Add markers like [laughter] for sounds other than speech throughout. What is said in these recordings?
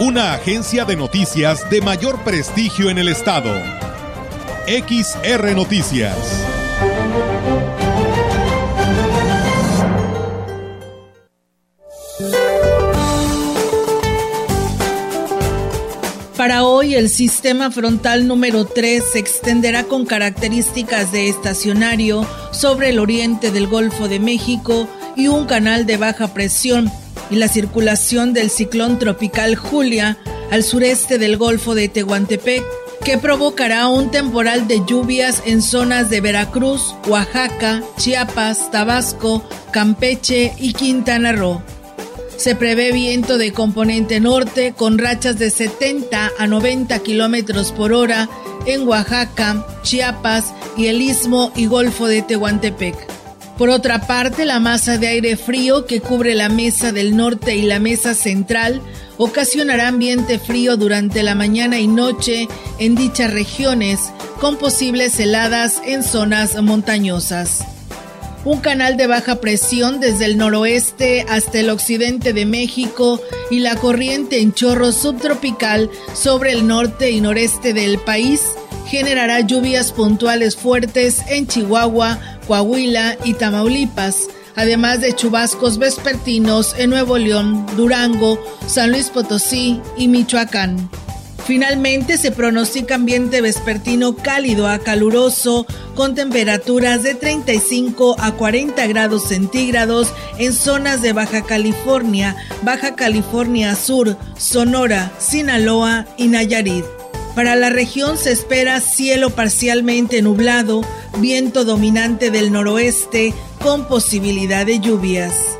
Una agencia de noticias de mayor prestigio en el estado. XR Noticias. Para hoy, el sistema frontal número 3 se extenderá con características de estacionario sobre el oriente del Golfo de México y un canal de baja presión y la circulación del ciclón tropical Julia al sureste del Golfo de Tehuantepec, que provocará un temporal de lluvias en zonas de Veracruz, Oaxaca, Chiapas, Tabasco, Campeche y Quintana Roo. Se prevé viento de componente norte con rachas de 70 a 90 kilómetros por hora en Oaxaca, Chiapas y el istmo y golfo de Tehuantepec. Por otra parte, la masa de aire frío que cubre la mesa del norte y la mesa central ocasionará ambiente frío durante la mañana y noche en dichas regiones, con posibles heladas en zonas montañosas un canal de baja presión desde el noroeste hasta el occidente de México y la corriente en chorro subtropical sobre el norte y noreste del país generará lluvias puntuales fuertes en Chihuahua, Coahuila y Tamaulipas, además de chubascos vespertinos en Nuevo León, Durango, San Luis Potosí y Michoacán. Finalmente se pronostica ambiente vespertino cálido a caluroso con temperaturas de 35 a 40 grados centígrados en zonas de Baja California, Baja California Sur, Sonora, Sinaloa y Nayarit. Para la región se espera cielo parcialmente nublado, viento dominante del noroeste con posibilidad de lluvias.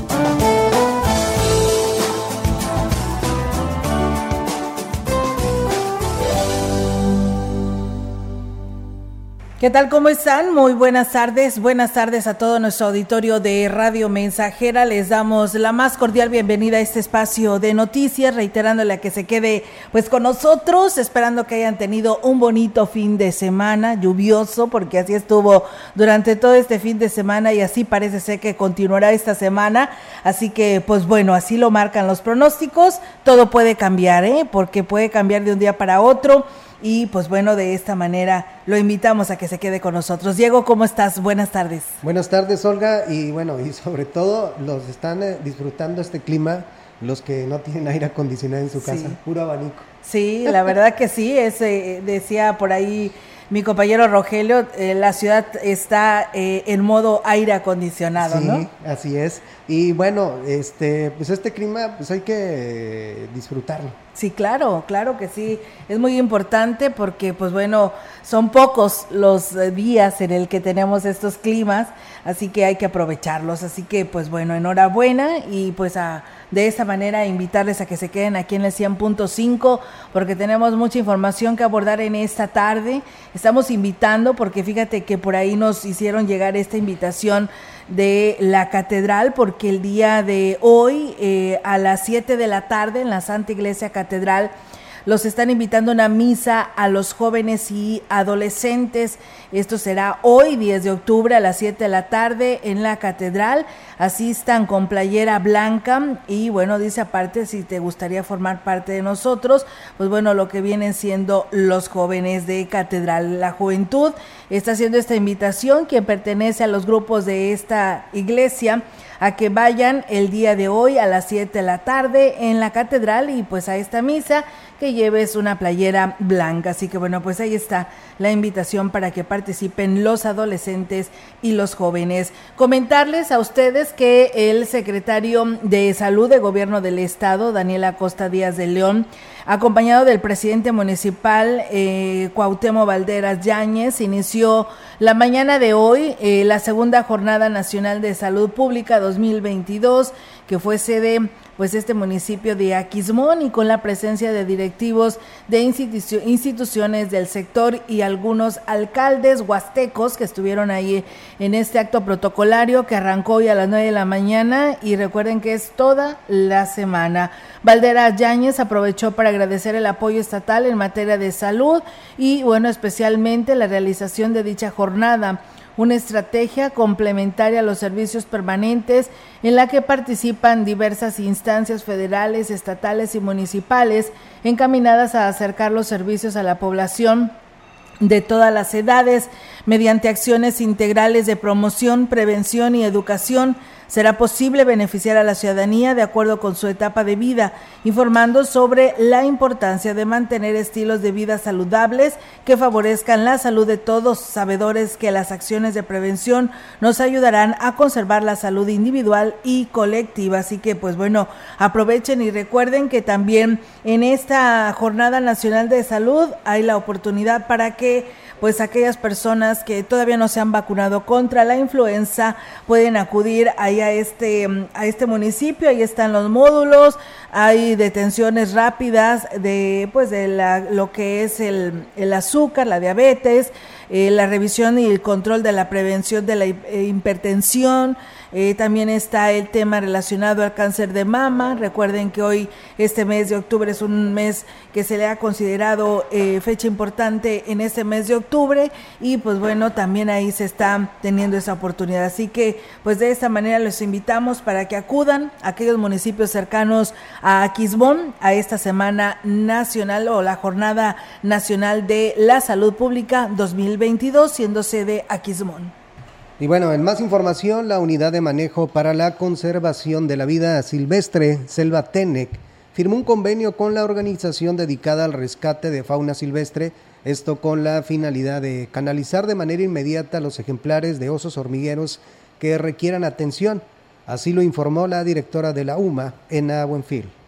¿Qué tal? ¿Cómo están? Muy buenas tardes. Buenas tardes a todo nuestro auditorio de Radio Mensajera. Les damos la más cordial bienvenida a este espacio de noticias, reiterándole a que se quede pues con nosotros, esperando que hayan tenido un bonito fin de semana, lluvioso, porque así estuvo durante todo este fin de semana y así parece ser que continuará esta semana. Así que pues bueno, así lo marcan los pronósticos. Todo puede cambiar, ¿eh? Porque puede cambiar de un día para otro y pues bueno, de esta manera lo invitamos a que se quede con nosotros. Diego, ¿cómo estás? Buenas tardes. Buenas tardes, Olga, y bueno, y sobre todo los están eh, disfrutando este clima los que no tienen aire acondicionado en su casa, puro abanico. Sí, la verdad que sí, es, eh, decía por ahí mi compañero Rogelio, eh, la ciudad está en modo aire acondicionado, sí, así es. Y bueno, este, pues este clima, pues hay que disfrutarlo. Sí, claro, claro que sí. Es muy importante porque, pues bueno, son pocos los eh, días en el que tenemos estos climas, así que hay que aprovecharlos. Así que, pues bueno, enhorabuena y pues a, de esa manera invitarles a que se queden aquí en el 100.5 porque tenemos mucha información que abordar en esta tarde. Estamos invitando porque fíjate que por ahí nos hicieron llegar esta invitación de la catedral, porque el día de hoy eh, a las 7 de la tarde en la Santa Iglesia Catedral los están invitando a una misa a los jóvenes y adolescentes. Esto será hoy, 10 de octubre, a las 7 de la tarde en la catedral. Asistan con playera blanca y bueno, dice aparte, si te gustaría formar parte de nosotros, pues bueno, lo que vienen siendo los jóvenes de catedral. La juventud está haciendo esta invitación, quien pertenece a los grupos de esta iglesia a que vayan el día de hoy a las 7 de la tarde en la catedral y pues a esta misa que lleves una playera blanca. Así que bueno, pues ahí está la invitación para que participen los adolescentes y los jóvenes. Comentarles a ustedes que el secretario de Salud de Gobierno del Estado, Daniela Costa Díaz de León, acompañado del presidente municipal eh, Cuauhtémoc Valderas Yáñez, inició la mañana de hoy eh, la segunda jornada nacional de salud pública 2022, que fue sede pues este municipio de Aquismón y con la presencia de directivos de instituciones del sector y algunos alcaldes huastecos que estuvieron ahí en este acto protocolario que arrancó hoy a las 9 de la mañana y recuerden que es toda la semana. Valdera Yáñez aprovechó para agradecer el apoyo estatal en materia de salud y bueno, especialmente la realización de dicha jornada una estrategia complementaria a los servicios permanentes en la que participan diversas instancias federales, estatales y municipales encaminadas a acercar los servicios a la población de todas las edades mediante acciones integrales de promoción, prevención y educación será posible beneficiar a la ciudadanía de acuerdo con su etapa de vida, informando sobre la importancia de mantener estilos de vida saludables que favorezcan la salud de todos, sabedores que las acciones de prevención nos ayudarán a conservar la salud individual y colectiva. Así que, pues bueno, aprovechen y recuerden que también en esta Jornada Nacional de Salud hay la oportunidad para que pues aquellas personas que todavía no se han vacunado contra la influenza pueden acudir ahí a este, a este municipio, ahí están los módulos, hay detenciones rápidas de pues de la, lo que es el, el azúcar, la diabetes, eh, la revisión y el control de la prevención de la eh, hipertensión, eh, también está el tema relacionado al cáncer de mama. Recuerden que hoy, este mes de octubre, es un mes que se le ha considerado eh, fecha importante en este mes de octubre y pues bueno, también ahí se está teniendo esa oportunidad. Así que pues de esta manera les invitamos para que acudan a aquellos municipios cercanos a Aquismón a esta semana nacional o la jornada nacional de la salud pública 2022 siendo sede Aquismón. Y bueno, en más información, la Unidad de Manejo para la Conservación de la Vida Silvestre, Selva Tenec, firmó un convenio con la organización dedicada al rescate de fauna silvestre, esto con la finalidad de canalizar de manera inmediata los ejemplares de osos hormigueros que requieran atención. Así lo informó la directora de la UMA, Ena Buenfil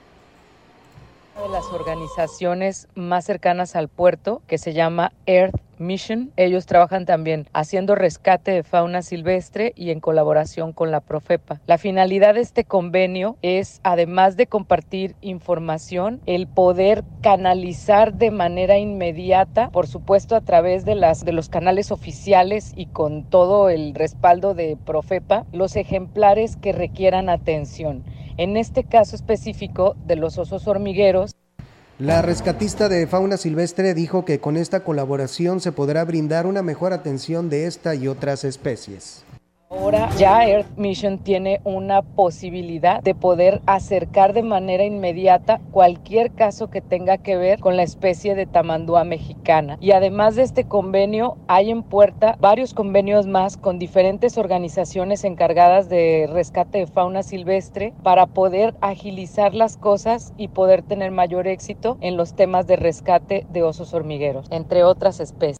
de las organizaciones más cercanas al puerto que se llama Earth Mission. Ellos trabajan también haciendo rescate de fauna silvestre y en colaboración con la Profepa. La finalidad de este convenio es, además de compartir información, el poder canalizar de manera inmediata, por supuesto a través de, de los canales oficiales y con todo el respaldo de Profepa, los ejemplares que requieran atención en este caso específico de los osos hormigueros. La rescatista de fauna silvestre dijo que con esta colaboración se podrá brindar una mejor atención de esta y otras especies. Ahora ya Earth Mission tiene una posibilidad de poder acercar de manera inmediata cualquier caso que tenga que ver con la especie de tamandúa mexicana. Y además de este convenio, hay en puerta varios convenios más con diferentes organizaciones encargadas de rescate de fauna silvestre para poder agilizar las cosas y poder tener mayor éxito en los temas de rescate de osos hormigueros, entre otras especies.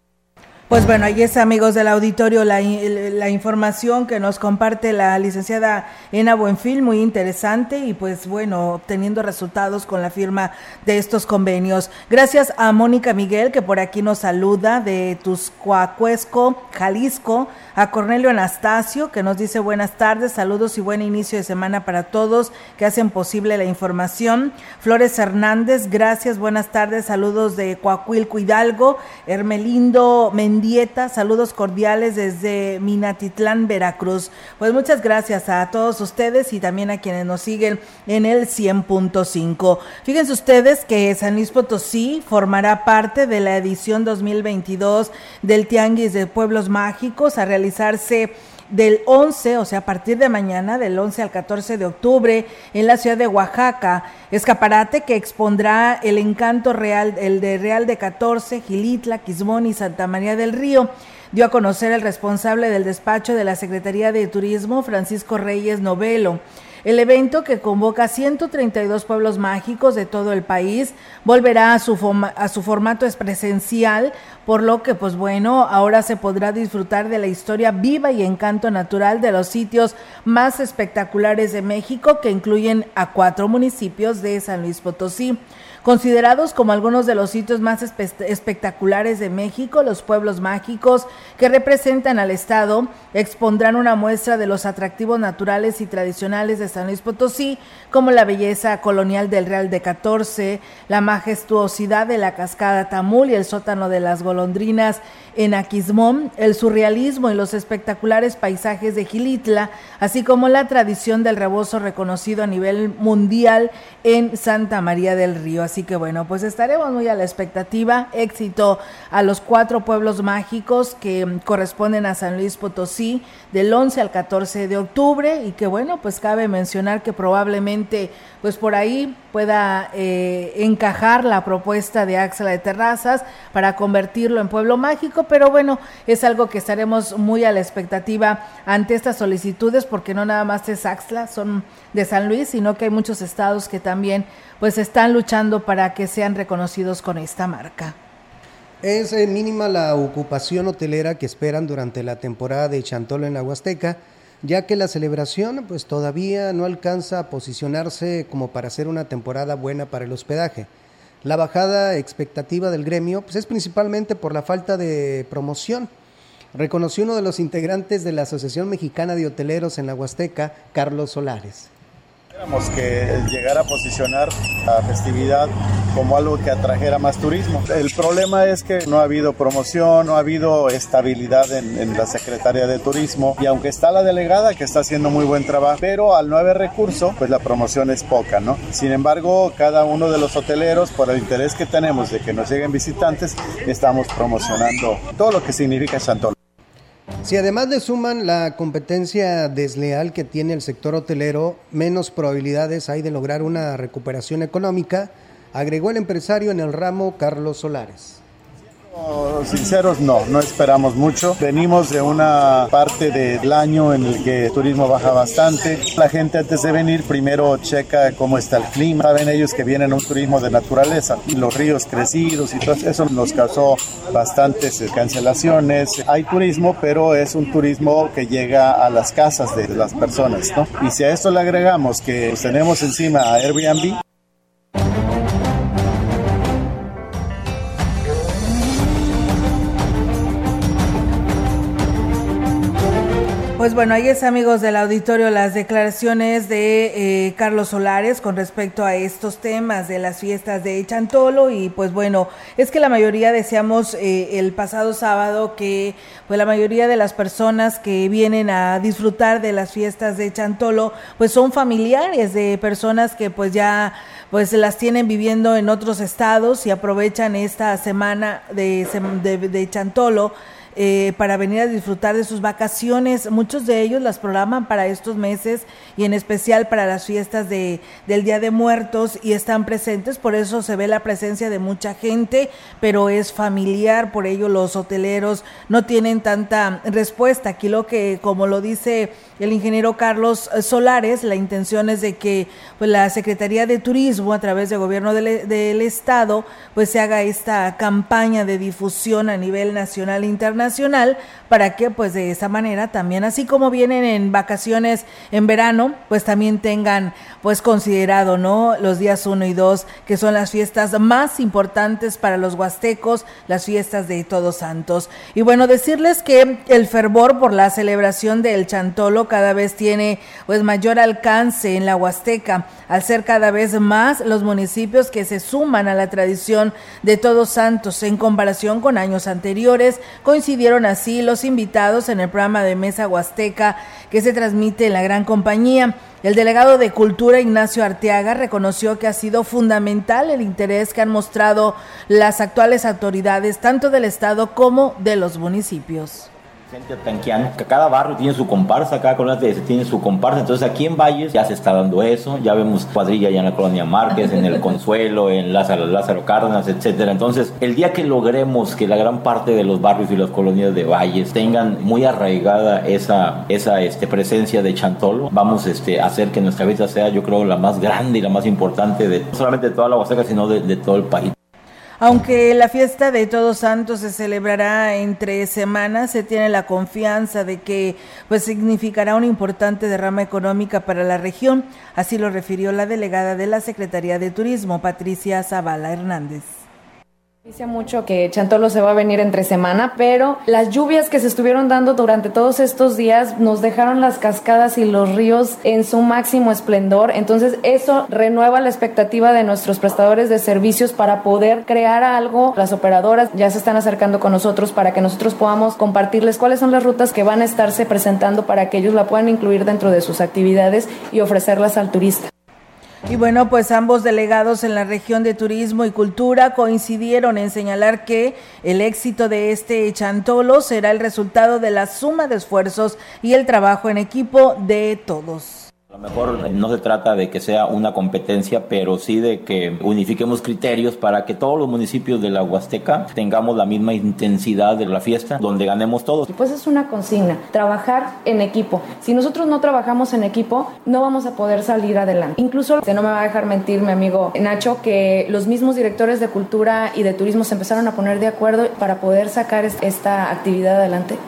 Pues bueno, ahí es amigos del auditorio la, la, información que nos comparte la licenciada Ena Buenfil, muy interesante y pues bueno, obteniendo resultados con la firma de estos convenios. Gracias a Mónica Miguel que por aquí nos saluda de Tuscuacuesco, Jalisco, a Cornelio Anastasio que nos dice buenas tardes, saludos y buen inicio de semana para todos que hacen posible la información. Flores Hernández, gracias, buenas tardes, saludos de Coahuilco Hidalgo, Hermelindo Mendoza Dieta. Saludos cordiales desde Minatitlán, Veracruz. Pues muchas gracias a todos ustedes y también a quienes nos siguen en el 100.5. Fíjense ustedes que San Luis Potosí formará parte de la edición 2022 del Tianguis de Pueblos Mágicos a realizarse del 11, o sea, a partir de mañana, del 11 al 14 de octubre, en la ciudad de Oaxaca. Escaparate que expondrá el encanto real, el de Real de 14, Gilitla, Quismón y Santa María del Río. Dio a conocer el responsable del despacho de la Secretaría de Turismo, Francisco Reyes Novelo. El evento que convoca a 132 pueblos mágicos de todo el país volverá a su, a su formato presencial, por lo que pues bueno, ahora se podrá disfrutar de la historia viva y encanto natural de los sitios más espectaculares de México que incluyen a cuatro municipios de San Luis Potosí. Considerados como algunos de los sitios más espectaculares de México, los pueblos mágicos que representan al Estado expondrán una muestra de los atractivos naturales y tradicionales de San Luis Potosí, como la belleza colonial del Real de 14, la majestuosidad de la cascada Tamul y el sótano de las golondrinas en Aquismón, el surrealismo y los espectaculares paisajes de Gilitla, así como la tradición del rebozo reconocido a nivel mundial en Santa María del Río. Así que bueno, pues estaremos muy a la expectativa. Éxito a los cuatro pueblos mágicos que corresponden a San Luis Potosí del 11 al 14 de octubre y que bueno, pues cabe mencionar que probablemente pues por ahí pueda eh, encajar la propuesta de Axla de Terrazas para convertirlo en pueblo mágico, pero bueno, es algo que estaremos muy a la expectativa ante estas solicitudes porque no nada más es Axla, son de San Luis, sino que hay muchos estados que también pues están luchando para que sean reconocidos con esta marca. Es eh, mínima la ocupación hotelera que esperan durante la temporada de Chantolo en la Huasteca, ya que la celebración pues todavía no alcanza a posicionarse como para ser una temporada buena para el hospedaje. La bajada expectativa del gremio pues es principalmente por la falta de promoción. Reconoció uno de los integrantes de la Asociación Mexicana de Hoteleros en la Huasteca, Carlos Solares. Que llegara a posicionar la festividad como algo que atrajera más turismo. El problema es que no ha habido promoción, no ha habido estabilidad en, la Secretaría de Turismo y aunque está la delegada que está haciendo muy buen trabajo, pero al no haber recurso, pues la promoción es poca, ¿no? Sin embargo, cada uno de los hoteleros, por el interés que tenemos de que nos lleguen visitantes, estamos promocionando todo lo que significa Chantol. Si además le suman la competencia desleal que tiene el sector hotelero, menos probabilidades hay de lograr una recuperación económica, agregó el empresario en el ramo Carlos Solares sinceros, no, no esperamos mucho. Venimos de una parte del año en el que el turismo baja bastante. La gente antes de venir primero checa cómo está el clima. Saben ellos que vienen un turismo de naturaleza, los ríos crecidos y todo eso nos causó bastantes cancelaciones. Hay turismo, pero es un turismo que llega a las casas de las personas, ¿no? Y si a esto le agregamos que tenemos encima a Airbnb, Pues bueno, ahí es amigos del auditorio las declaraciones de eh, Carlos Solares con respecto a estos temas de las fiestas de Chantolo y pues bueno, es que la mayoría deseamos eh, el pasado sábado que pues la mayoría de las personas que vienen a disfrutar de las fiestas de Chantolo pues son familiares de personas que pues ya pues las tienen viviendo en otros estados y aprovechan esta semana de, de, de Chantolo eh, para venir a disfrutar de sus vacaciones. Muchos de ellos las programan para estos meses y en especial para las fiestas de, del Día de Muertos y están presentes, por eso se ve la presencia de mucha gente, pero es familiar, por ello los hoteleros no tienen tanta respuesta. Aquí lo que, como lo dice el ingeniero Carlos Solares, la intención es de que pues, la Secretaría de Turismo, a través del gobierno del, del Estado, pues se haga esta campaña de difusión a nivel nacional e internacional nacional para que pues de esa manera también así como vienen en vacaciones en verano pues también tengan pues considerado no los días 1 y 2 que son las fiestas más importantes para los huastecos las fiestas de Todos Santos. Y bueno decirles que el fervor por la celebración del Chantolo cada vez tiene pues mayor alcance en la Huasteca al ser cada vez más los municipios que se suman a la tradición de Todos Santos en comparación con años anteriores coincide dieron así los invitados en el programa de Mesa Huasteca que se transmite en la gran compañía. El delegado de Cultura, Ignacio Arteaga, reconoció que ha sido fundamental el interés que han mostrado las actuales autoridades, tanto del Estado como de los municipios. Que cada barrio tiene su comparsa, cada colonia tiene su comparsa. Entonces aquí en Valles ya se está dando eso, ya vemos cuadrilla ya en la colonia Márquez, en el Consuelo, en Lázaro, Lázaro Cárdenas, etcétera. Entonces, el día que logremos que la gran parte de los barrios y las colonias de Valles tengan muy arraigada esa, esa este, presencia de Chantolo, vamos este, a hacer que nuestra vida sea, yo creo, la más grande y la más importante de no solamente de toda la Huasteca, sino de todo el país. Aunque la fiesta de Todos Santos se celebrará entre semanas, se tiene la confianza de que pues significará una importante derrama económica para la región, así lo refirió la delegada de la Secretaría de Turismo, Patricia Zavala Hernández. Dice mucho que Chantolo se va a venir entre semana, pero las lluvias que se estuvieron dando durante todos estos días nos dejaron las cascadas y los ríos en su máximo esplendor. Entonces eso renueva la expectativa de nuestros prestadores de servicios para poder crear algo. Las operadoras ya se están acercando con nosotros para que nosotros podamos compartirles cuáles son las rutas que van a estarse presentando para que ellos la puedan incluir dentro de sus actividades y ofrecerlas al turista. Y bueno, pues ambos delegados en la región de turismo y cultura coincidieron en señalar que el éxito de este chantolo será el resultado de la suma de esfuerzos y el trabajo en equipo de todos. A lo mejor no se trata de que sea una competencia, pero sí de que unifiquemos criterios para que todos los municipios de la Huasteca tengamos la misma intensidad de la fiesta, donde ganemos todos. Pues es una consigna, trabajar en equipo. Si nosotros no trabajamos en equipo, no vamos a poder salir adelante. Incluso, no me va a dejar mentir mi amigo Nacho, que los mismos directores de cultura y de turismo se empezaron a poner de acuerdo para poder sacar esta actividad adelante.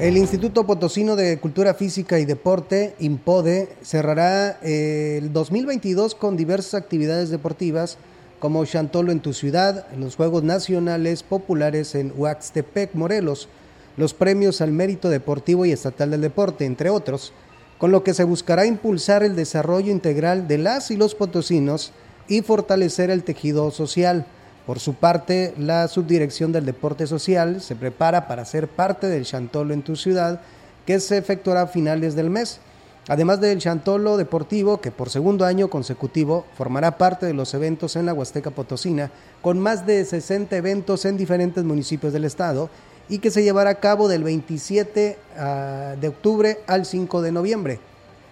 El Instituto Potosino de Cultura Física y Deporte, IMPODE, cerrará eh, el 2022 con diversas actividades deportivas como Chantolo en tu ciudad, los Juegos Nacionales Populares en Huaxtepec, Morelos, los premios al mérito deportivo y estatal del deporte, entre otros, con lo que se buscará impulsar el desarrollo integral de las y los potosinos y fortalecer el tejido social. Por su parte, la Subdirección del Deporte Social se prepara para ser parte del Chantolo en tu ciudad, que se efectuará a finales del mes. Además del Chantolo Deportivo, que por segundo año consecutivo formará parte de los eventos en la Huasteca Potosina, con más de 60 eventos en diferentes municipios del estado, y que se llevará a cabo del 27 ah, de octubre al 5 de noviembre.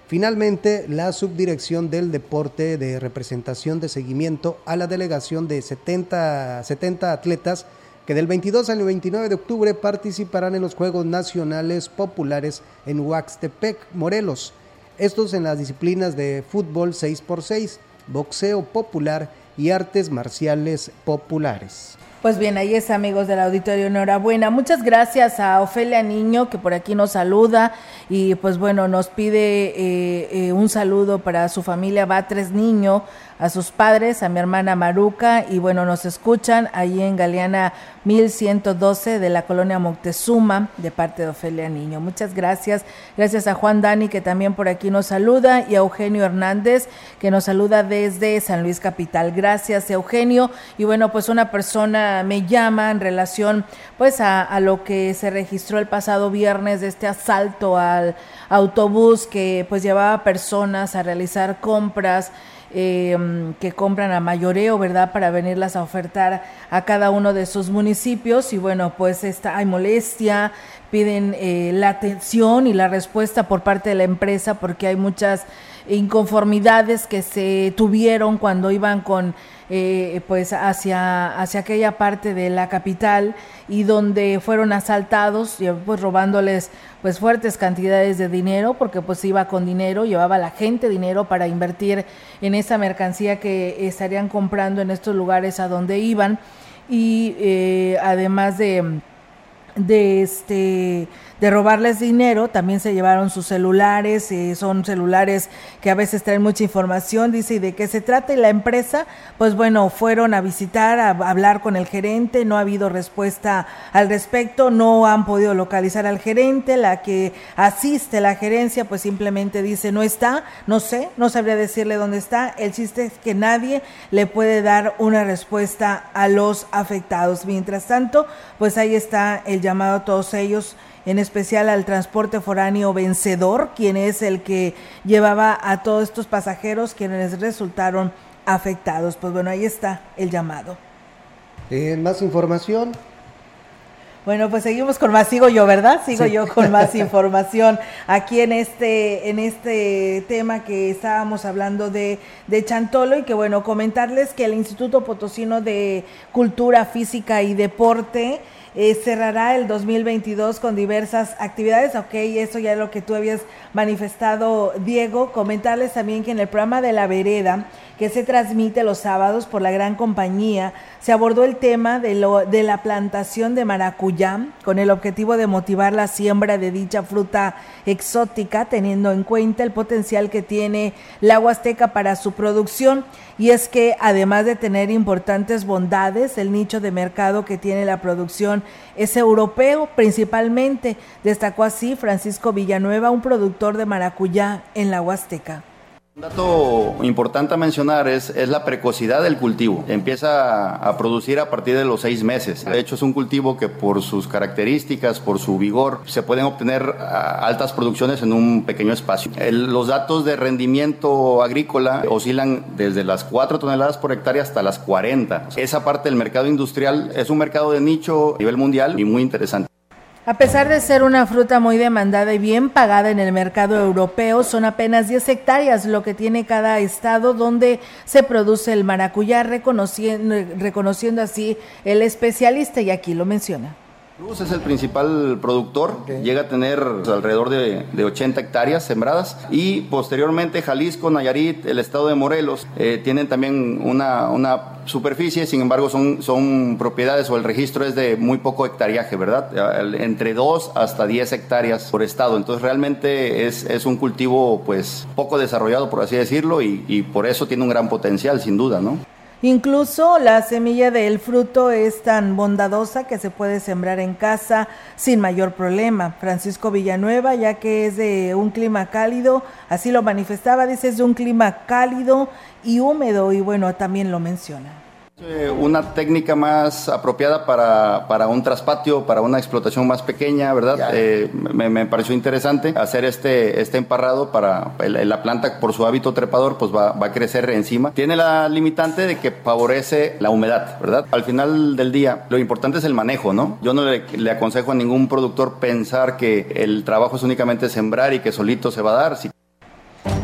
Finalmente, la subdirección del deporte de representación de seguimiento a la delegación de 70, 70 atletas que del 22 al 29 de octubre participarán en los Juegos Nacionales Populares en Huaxtepec, Morelos. Estos en las disciplinas de fútbol 6x6, boxeo popular y artes marciales populares. Pues bien, ahí es amigos del auditorio, enhorabuena. Muchas gracias a Ofelia Niño que por aquí nos saluda y pues bueno, nos pide eh, eh, un saludo para su familia Batres Niño, a sus padres, a mi hermana Maruca y bueno, nos escuchan ahí en Galeana 1112 de la colonia Moctezuma de parte de Ofelia Niño. Muchas gracias. Gracias a Juan Dani que también por aquí nos saluda y a Eugenio Hernández que nos saluda desde San Luis Capital. Gracias Eugenio. Y bueno, pues una persona me llama en relación pues a, lo que se registró el pasado viernes de este asalto al autobús que pues llevaba personas a realizar compras eh, que compran a mayoreo, ¿verdad? Para venirlas a ofertar a cada uno de sus municipios. Y bueno, pues está, hay molestia, piden eh, la atención y la respuesta por parte de la empresa porque hay muchas inconformidades que se tuvieron cuando iban con eh, pues hacia, hacia aquella parte de la capital y donde fueron asaltados, pues robándoles pues fuertes cantidades de dinero, porque pues iba con dinero, llevaba la gente dinero para invertir en esa mercancía que estarían comprando en estos lugares a donde iban. Y eh, además de de este de robarles dinero, también se llevaron sus celulares, eh, son celulares que a veces traen mucha información, dice, ¿y de qué se trata? Y la empresa, pues bueno, fueron a visitar, a, hablar con el gerente, no ha habido respuesta al respecto, no han podido localizar al gerente, la que asiste la gerencia, pues simplemente dice, no está, no sé, no sabría decirle dónde está, el chiste es que nadie le puede dar una respuesta a los afectados. Mientras tanto, pues ahí está el llamado a todos ellos en especial al transporte foráneo vencedor, quien es el que llevaba a todos estos pasajeros quienes resultaron afectados. Pues bueno, ahí está el llamado. más información, Bueno, pues seguimos con más, sigo yo, ¿verdad? Sigo yo con más información aquí en este, en este tema que estábamos hablando de, de Chantolo y que bueno, comentarles que el Instituto Potosino de Cultura Física y Deporte eh, cerrará el 2022 con diversas actividades. Ok, eso ya es lo que tú habías manifestado, Diego. Comentarles también que en el programa de la vereda, que se transmite los sábados por la gran compañía, se abordó el tema de, lo, de la plantación de maracuyá con el objetivo de motivar la siembra de dicha fruta exótica, teniendo en cuenta el potencial que tiene la Huasteca para su producción. Y es que además de tener importantes bondades, el nicho de mercado que tiene la producción es europeo principalmente, destacó así Francisco Villanueva, un productor de maracuyá en la Huasteca. Un dato importante a mencionar es, es, la precocidad del cultivo. Empieza a producir a partir de los seis meses. De hecho, es un cultivo que por sus características, por su vigor, se pueden obtener altas producciones en un pequeño espacio. Los datos de rendimiento agrícola oscilan desde las 4 toneladas por hectárea hasta las 40. Esa parte del mercado industrial es un mercado de nicho a nivel mundial y muy interesante. A pesar de ser una fruta muy demandada y bien pagada en el mercado europeo, son apenas 10 hectáreas lo que tiene cada estado donde se produce el maracuyá, reconociendo, reconociendo así el especialista y aquí lo menciona. Cruz es el principal productor, okay. llega a tener alrededor de, de, 80 hectáreas sembradas y posteriormente Jalisco, Nayarit, el estado de Morelos eh, tienen también una, una, superficie, sin embargo son, son propiedades o el registro es de muy poco hectariaje, ¿verdad? Entre 2 hasta 10 hectáreas por estado, entonces realmente es, es un cultivo pues poco desarrollado por así decirlo y, y por eso tiene un gran potencial sin duda, ¿no? Incluso la semilla del fruto es tan bondadosa que se puede sembrar en casa sin mayor problema. Francisco Villanueva, ya que es de un clima cálido, así lo manifestaba, dice es de un clima cálido y húmedo y bueno, también lo menciona. Una técnica más apropiada para, para, un traspatio, para una explotación más pequeña, ¿verdad? Eh, me, me, pareció interesante hacer este, este emparrado para la planta, por su hábito trepador, pues va, va, a crecer encima. Tiene la limitante de que favorece la humedad, ¿verdad? Al final del día, lo importante es el manejo, ¿no? Yo no le, le aconsejo a ningún productor pensar que el trabajo es únicamente sembrar y que solito se va a dar. Si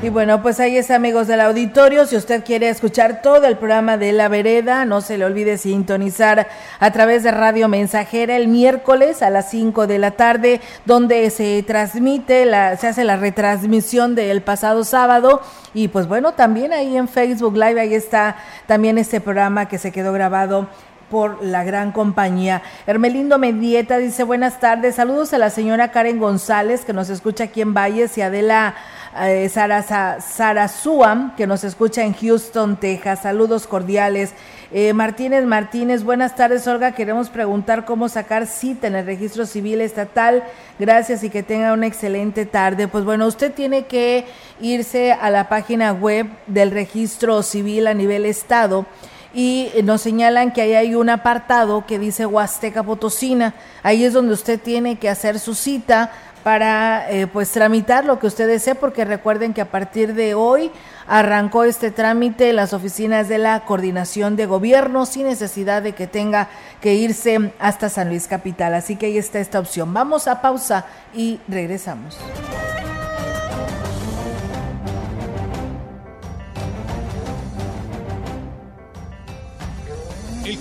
y bueno, pues ahí está, amigos del auditorio. Si usted quiere escuchar todo el programa de La Vereda, no se le olvide sintonizar a través de Radio Mensajera el miércoles a las 5 de la tarde, donde se transmite, se hace la retransmisión del pasado sábado. Y pues bueno, también ahí en Facebook Live, ahí está también este programa que se quedó grabado por la gran compañía. Hermelindo Medieta dice buenas tardes, saludos a la señora Karen González que nos escucha aquí en Valles y Adela eh, Sarasa, Sarasuam que nos escucha en Houston, Texas. Saludos cordiales. Eh, Martínez Martínez, buenas tardes Olga, queremos preguntar cómo sacar cita en el registro civil estatal. Gracias y que tenga una excelente tarde. Pues bueno, usted tiene que irse a la página web del registro civil a nivel estado y nos señalan que ahí hay un apartado que dice Huasteca Potosina. Ahí es donde usted tiene que hacer su cita para eh, pues tramitar lo que usted desee, porque recuerden que a partir de hoy arrancó este trámite en las oficinas de la coordinación de gobierno sin necesidad de que tenga que irse hasta San Luis Capital. Así que ahí está esta opción. Vamos a pausa y regresamos.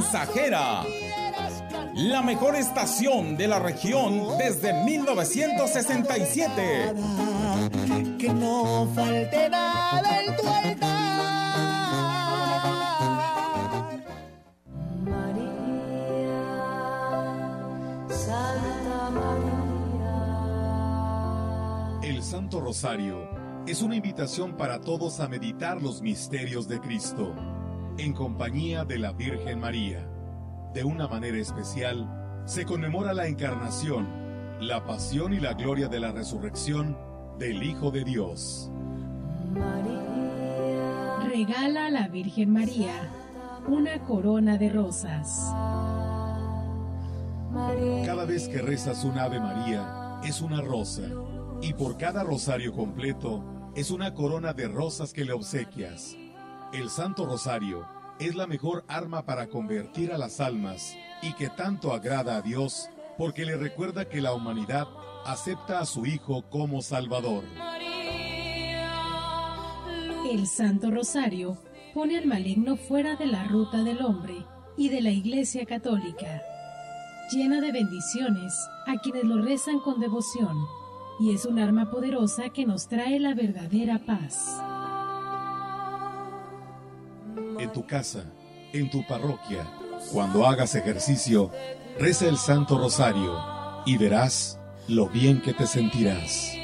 Mensajera. La mejor estación de la región desde 1967. Que no falte nada en tu altar. María, Santa María. El Santo Rosario es una invitación para todos a meditar los misterios de Cristo en compañía de la Virgen María. De una manera especial, se conmemora la encarnación, la pasión y la gloria de la resurrección del Hijo de Dios. Regala a la Virgen María una corona de rosas. Cada vez que rezas un Ave María, es una rosa, y por cada rosario completo, es una corona de rosas que le obsequias. El Santo Rosario es la mejor arma para convertir a las almas y que tanto agrada a Dios porque le recuerda que la humanidad acepta a su Hijo como Salvador. El Santo Rosario pone al maligno fuera de la ruta del hombre y de la Iglesia Católica. Llena de bendiciones a quienes lo rezan con devoción y es un arma poderosa que nos trae la verdadera paz. En tu casa, en tu parroquia, cuando hagas ejercicio, Reza el Santo Rosario y verás lo bien que te sentirás.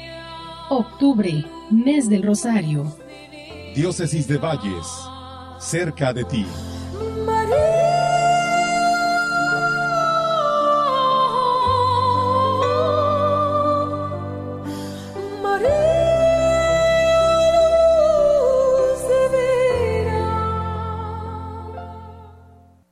Octubre, mes del Rosario. Diócesis de Valles, cerca de ti.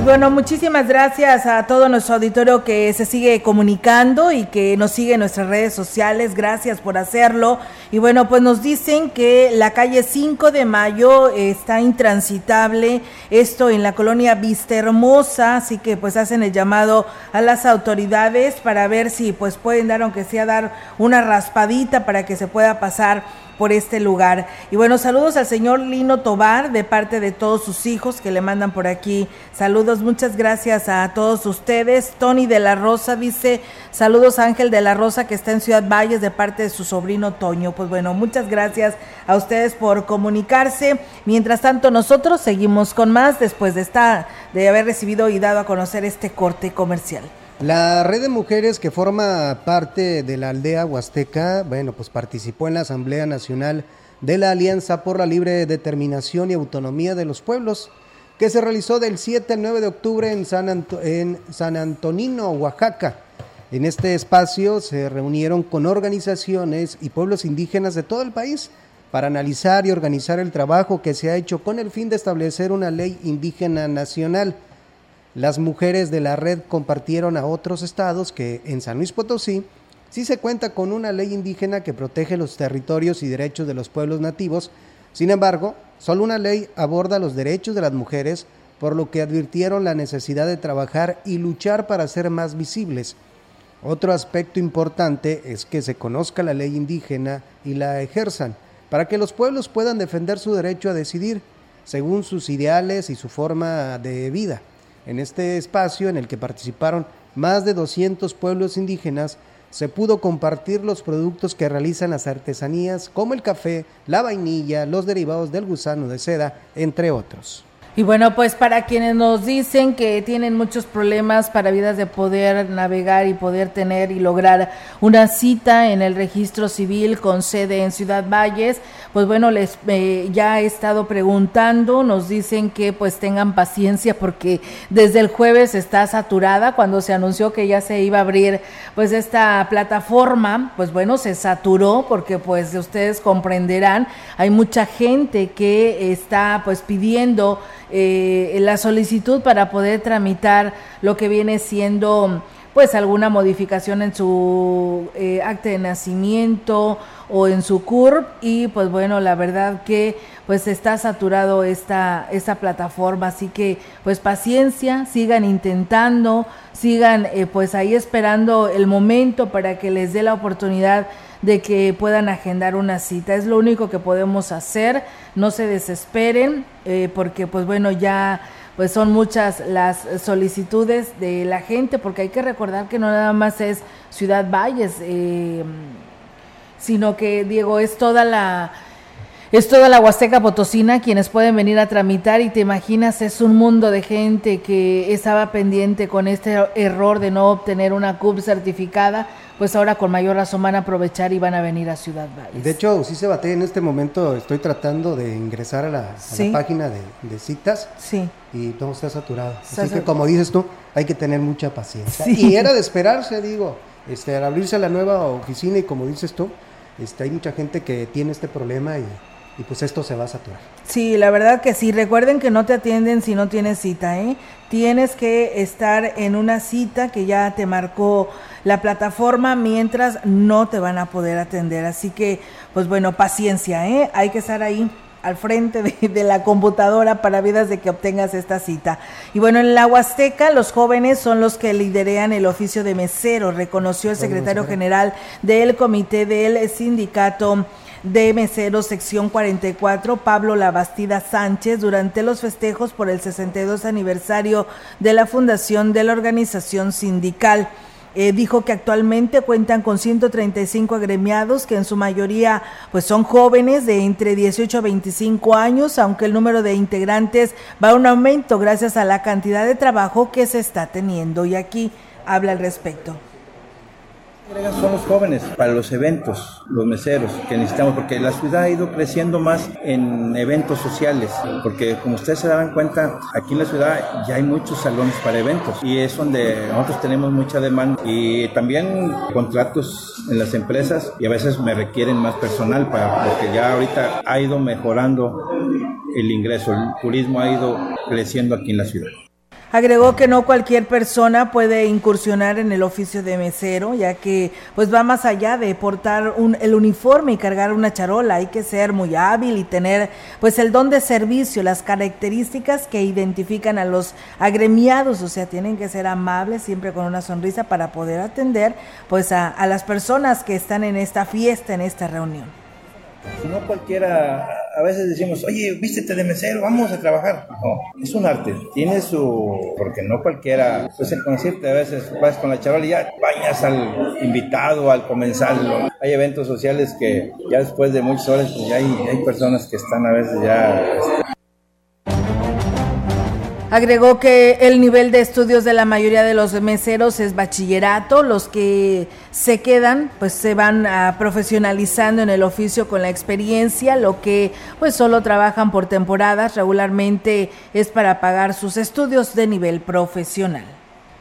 Y bueno, muchísimas gracias a todo nuestro auditorio que se sigue comunicando y que nos sigue en nuestras redes sociales. Gracias por hacerlo. Y bueno, pues nos dicen que la calle 5 de Mayo está intransitable, esto en la colonia Vista Hermosa, así que pues hacen el llamado a las autoridades para ver si pues pueden dar, aunque sea dar una raspadita para que se pueda pasar por este lugar. Y bueno, saludos al señor Lino Tobar de parte de todos sus hijos que le mandan por aquí. Saludos, muchas gracias a todos ustedes. Tony de la Rosa dice, saludos Ángel de la Rosa que está en Ciudad Valles de parte de su sobrino Toño. Pues bueno, muchas gracias a ustedes por comunicarse. Mientras tanto, nosotros seguimos con más después de esta de haber recibido y dado a conocer este corte comercial. La red de mujeres que forma parte de la aldea huasteca, bueno, pues participó en la Asamblea Nacional de la Alianza por la Libre Determinación y Autonomía de los Pueblos, que se realizó del 7 al 9 de octubre en San, en San Antonino, Oaxaca. En este espacio se reunieron con organizaciones y pueblos indígenas de todo el país para analizar y organizar el trabajo que se ha hecho con el fin de establecer una ley indígena nacional. Las mujeres de la red compartieron a otros estados que en San Luis Potosí sí se cuenta con una ley indígena que protege los territorios y derechos de los pueblos nativos. Sin embargo, solo una ley aborda los derechos de las mujeres, por lo que advirtieron la necesidad de trabajar y luchar para ser más visibles. Otro aspecto importante es que se conozca la ley indígena y la ejerzan, para que los pueblos puedan defender su derecho a decidir según sus ideales y su forma de vida. En este espacio en el que participaron más de 200 pueblos indígenas, se pudo compartir los productos que realizan las artesanías como el café, la vainilla, los derivados del gusano de seda, entre otros. Y bueno, pues para quienes nos dicen que tienen muchos problemas para vidas de poder navegar y poder tener y lograr una cita en el registro civil con sede en Ciudad Valles, pues bueno, les eh, ya he estado preguntando, nos dicen que pues tengan paciencia porque desde el jueves está saturada. Cuando se anunció que ya se iba a abrir pues esta plataforma, pues bueno, se saturó porque pues ustedes comprenderán, hay mucha gente que está pues pidiendo eh, la solicitud para poder tramitar lo que viene siendo pues alguna modificación en su eh, acta de nacimiento o en su CURP. Y pues bueno, la verdad que pues está saturado esta, esta plataforma, así que pues paciencia, sigan intentando, sigan eh, pues ahí esperando el momento para que les dé la oportunidad de que puedan agendar una cita. Es lo único que podemos hacer, no se desesperen, eh, porque pues bueno, ya pues son muchas las solicitudes de la gente, porque hay que recordar que no nada más es Ciudad Valles, eh, sino que, Diego, es toda la... Es toda la Huasteca Potosina quienes pueden venir a tramitar y te imaginas es un mundo de gente que estaba pendiente con este error de no obtener una CUP certificada, pues ahora con mayor razón van a aprovechar y van a venir a Ciudad Valles. De hecho, sí se bate en este momento, estoy tratando de ingresar a la, página de, citas sí. y todo está saturado. Así que como dices tú, hay que tener mucha paciencia. Y era de esperarse, digo, este, al abrirse la nueva oficina y como dices tú, este, hay mucha gente que tiene este problema y, y pues esto se va a saturar. Sí, la verdad que sí. Recuerden que no te atienden si no tienes cita, ¿eh? Tienes que estar en una cita que ya te marcó la plataforma mientras no te van a poder atender. Así que, pues bueno, paciencia, ¿eh? Hay que estar ahí al frente de, la computadora para vidas de que obtengas esta cita. Y bueno, en la Huasteca los jóvenes son los que liderean el oficio de mesero, reconoció el secretario general del comité del sindicato de meseros sección 44, Pablo Labastida Sánchez, durante los festejos por el 62 aniversario de la fundación de la organización sindical. Eh, dijo que actualmente cuentan con 135 agremiados, que en su mayoría pues son jóvenes de entre 18 a 25 años, aunque el número de integrantes va a un aumento gracias a la cantidad de trabajo que se está teniendo. Y aquí habla al respecto son los jóvenes para los eventos, los meseros que necesitamos, porque la ciudad ha ido creciendo más en eventos sociales, porque como ustedes se dan cuenta, aquí en la ciudad ya hay muchos salones para eventos y es donde nosotros tenemos mucha demanda y también contratos en las empresas y a veces me requieren más personal para, porque ya ahorita ha ido mejorando el ingreso, el turismo ha ido creciendo aquí en la ciudad. Agregó que no cualquier persona puede incursionar en el oficio de mesero, ya que pues va más allá de portar un, el uniforme y cargar una charola. Hay que ser muy hábil y tener pues el don de servicio, las características que identifican a los agremiados, o sea, tienen que ser amables, siempre con una sonrisa para poder atender pues a, a las personas que están en esta fiesta, en esta reunión. No cualquiera, a veces decimos, oye, vístete de mesero, vamos a trabajar. No, es un arte, tiene su, porque no cualquiera, pues el concierto a veces vas con la chaval y ya bañas al invitado, al comensal. Hay eventos sociales que ya después de muchas horas, pues ya hay, hay personas que están a veces ya este, Agregó que el nivel de estudios de la mayoría de los meseros es bachillerato, los que se quedan pues se van a profesionalizando en el oficio con la experiencia, lo que pues solo trabajan por temporadas, regularmente es para pagar sus estudios de nivel profesional.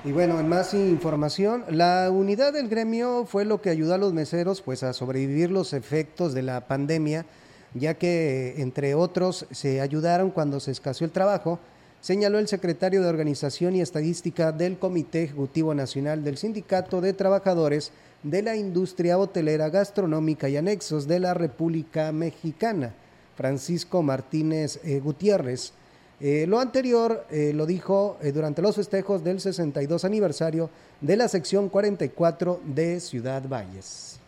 Y bueno, en más información, la unidad del gremio fue lo que ayudó a los meseros pues a sobrevivir los efectos de la pandemia, ya que entre otros se ayudaron cuando se escaseó el trabajo señaló el secretario de Organización y Estadística del Comité Ejecutivo Nacional del Sindicato de Trabajadores de la Industria Hotelera, Gastronómica y Anexos de la República Mexicana, Francisco Martínez eh, Gutiérrez. Eh, lo anterior eh, lo dijo durante los festejos del 62 aniversario de la sección 44 de Ciudad Valles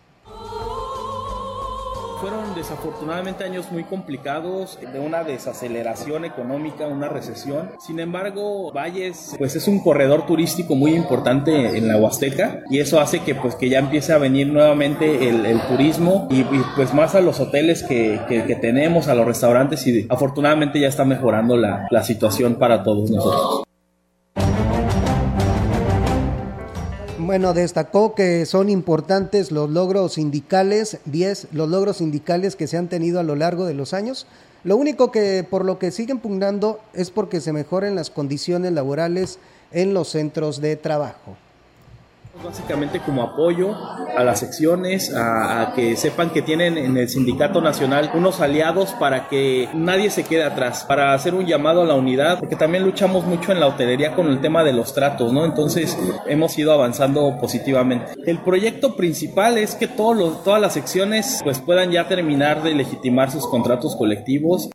fueron desafortunadamente años muy complicados, de una desaceleración económica, una recesión. Sin embargo, Valles pues es un corredor turístico muy importante en la Huasteca y eso hace que pues que ya empiece a venir nuevamente el, turismo y, pues más a los hoteles que, que, tenemos, a los restaurantes y afortunadamente ya está mejorando la, la situación para todos nosotros. Bueno, destacó que son importantes los logros sindicales, 10 los logros sindicales que se han tenido a lo largo de los años. Lo único que por lo que siguen pugnando es porque se mejoren las condiciones laborales en los centros de trabajo. Básicamente como apoyo a las secciones, a, que sepan que tienen en el sindicato nacional unos aliados para que nadie se quede atrás, para hacer un llamado a la unidad, porque también luchamos mucho en la hotelería con el tema de los tratos, ¿no? Entonces hemos ido avanzando positivamente. El proyecto principal es que todos todas las secciones pues puedan ya terminar de legitimar sus contratos colectivos.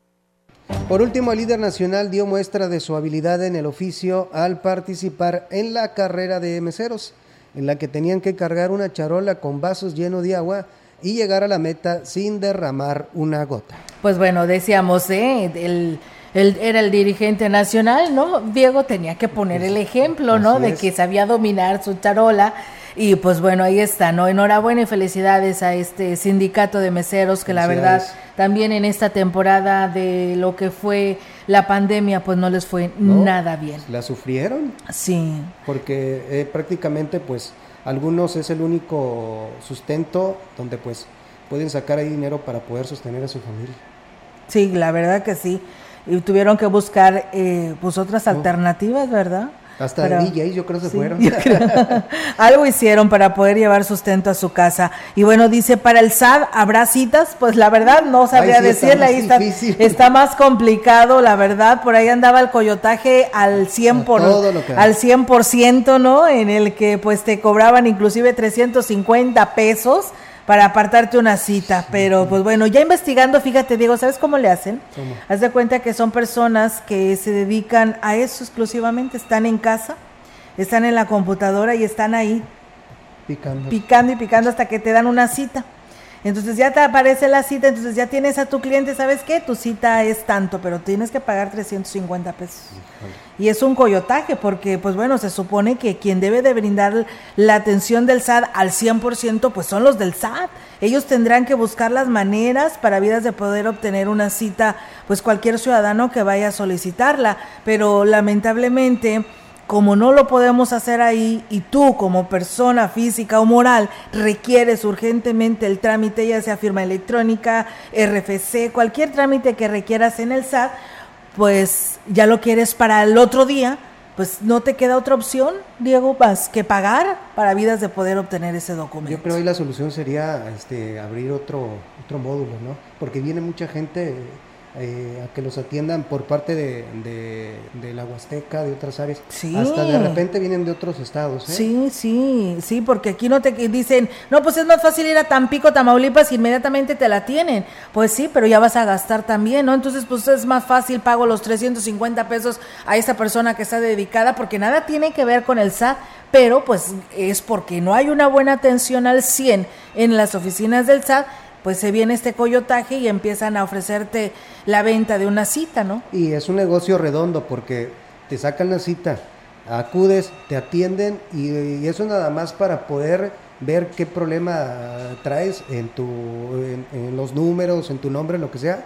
Por último, el líder nacional dio muestra de su habilidad en el oficio al participar en la carrera de meseros en la que tenían que cargar una charola con vasos llenos de agua y llegar a la meta sin derramar una gota. Pues bueno, decíamos, ¿eh? el, era el dirigente nacional, ¿no? Diego tenía que poner el ejemplo, ¿no? De que sabía dominar su charola y pues bueno, ahí está, ¿no? Enhorabuena y felicidades a este sindicato de meseros que la verdad también en esta temporada de lo que fue la pandemia pues no les fue nada bien. ¿La sufrieron? Sí. Porque eh, prácticamente pues algunos es el único sustento donde pues pueden sacar ahí dinero para poder sostener a su familia. Sí, la verdad que sí. Y tuvieron que buscar eh, pues otras alternativas, ¿verdad? Hasta Pero, DJs yo creo que se fueron. [laughs] Algo hicieron para poder llevar sustento a su casa. Y bueno, dice, para el SAD habrá citas, pues la verdad no sabría decirle, ahí está, está, más complicado, la verdad, por ahí andaba el coyotaje al 100 por, al 100%, ¿no? En el que pues te cobraban inclusive 350 pesos para apartarte una cita. Pero pues bueno, ya investigando, fíjate, Diego, ¿sabes cómo le hacen? Haz de cuenta que son personas que se dedican a eso exclusivamente, están en casa, están en la computadora y están ahí picando, picando y picando hasta que te dan una cita. Entonces ya te aparece la cita, entonces ya tienes a tu cliente, ¿sabes qué? Tu cita es tanto, pero tienes que pagar 350 pesos. Y es un coyotaje porque, pues bueno, se supone que quien debe de brindar la atención del SAT al 100%, pues son los del SAT. Ellos tendrán que buscar las maneras para vidas de poder obtener una cita, pues cualquier ciudadano que vaya a solicitarla. Pero lamentablemente como no lo podemos hacer ahí y tú como persona física o moral requieres urgentemente el trámite, ya sea firma electrónica, RFC, cualquier trámite que requieras en el SAT, pues ya lo quieres para el otro día, pues no te queda otra opción, Diego, más que pagar para vidas de poder obtener ese documento. Yo creo que la solución sería este, abrir otro, otro módulo, ¿no? Porque viene mucha gente eh, a que los atiendan por parte de, de, la Huasteca, de otras áreas. Sí. Hasta de repente vienen de otros estados. ¿eh? Sí, sí, sí, porque aquí no te dicen, no, pues es más fácil ir a Tampico, Tamaulipas, y inmediatamente te la tienen. Pues sí, pero ya vas a gastar también, ¿no? Entonces, pues es más fácil, pago los 350 pesos a esa persona que está dedicada, porque nada tiene que ver con el SAT, pero pues es porque no hay una buena atención al 100 en las oficinas del SAT pues se viene este coyotaje y empiezan a ofrecerte la venta de una cita, ¿no? Y es un negocio redondo porque te sacan la cita, acudes, te atienden y, eso nada más para poder ver qué problema traes en, tu, en, los números, en tu nombre, lo que sea.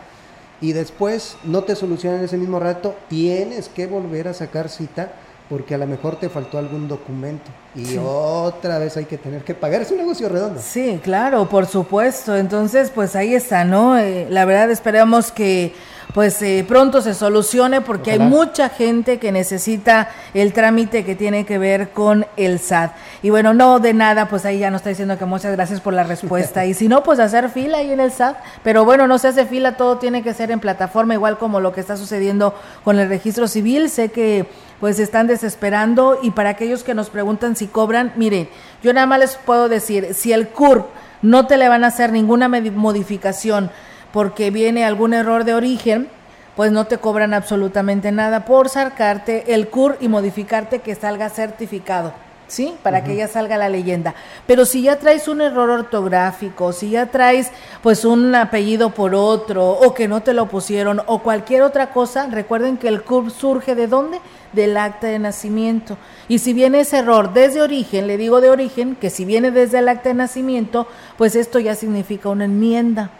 Y después no te solucionan ese mismo rato, tienes que volver a sacar cita porque a lo mejor te faltó algún documento y otra vez hay que tener que pagar. Es un negocio redondo. Sí, claro, por supuesto. Entonces, pues ahí está, ¿no? Eh, la verdad esperamos que pues eh, pronto se solucione porque hay mucha gente que necesita el trámite que tiene que ver con el SAT. Y bueno, no de nada, pues ahí ya nos está diciendo que muchas gracias por la respuesta. [laughs] y si no, pues hacer fila ahí en el SAT. Pero bueno, no se hace fila, todo tiene que ser en plataforma, igual como lo que está sucediendo con el registro civil. Sé que pues están desesperando y para aquellos que nos preguntan si cobran, miren, yo nada más les puedo decir, si el CURP no te le van a hacer ninguna modificación, porque viene algún error de origen, pues no te cobran absolutamente nada por sacarte el CUR y modificarte que salga certificado. ¿Sí? Para que ya salga la leyenda. Pero si ya traes un error ortográfico, si ya traes pues un apellido por otro, o que no te lo pusieron, o cualquier otra cosa, recuerden que el CUR surge de dónde? Del acta de nacimiento. Y si viene ese error desde origen, le digo de origen, que si viene desde el acta de nacimiento, pues esto ya significa una enmienda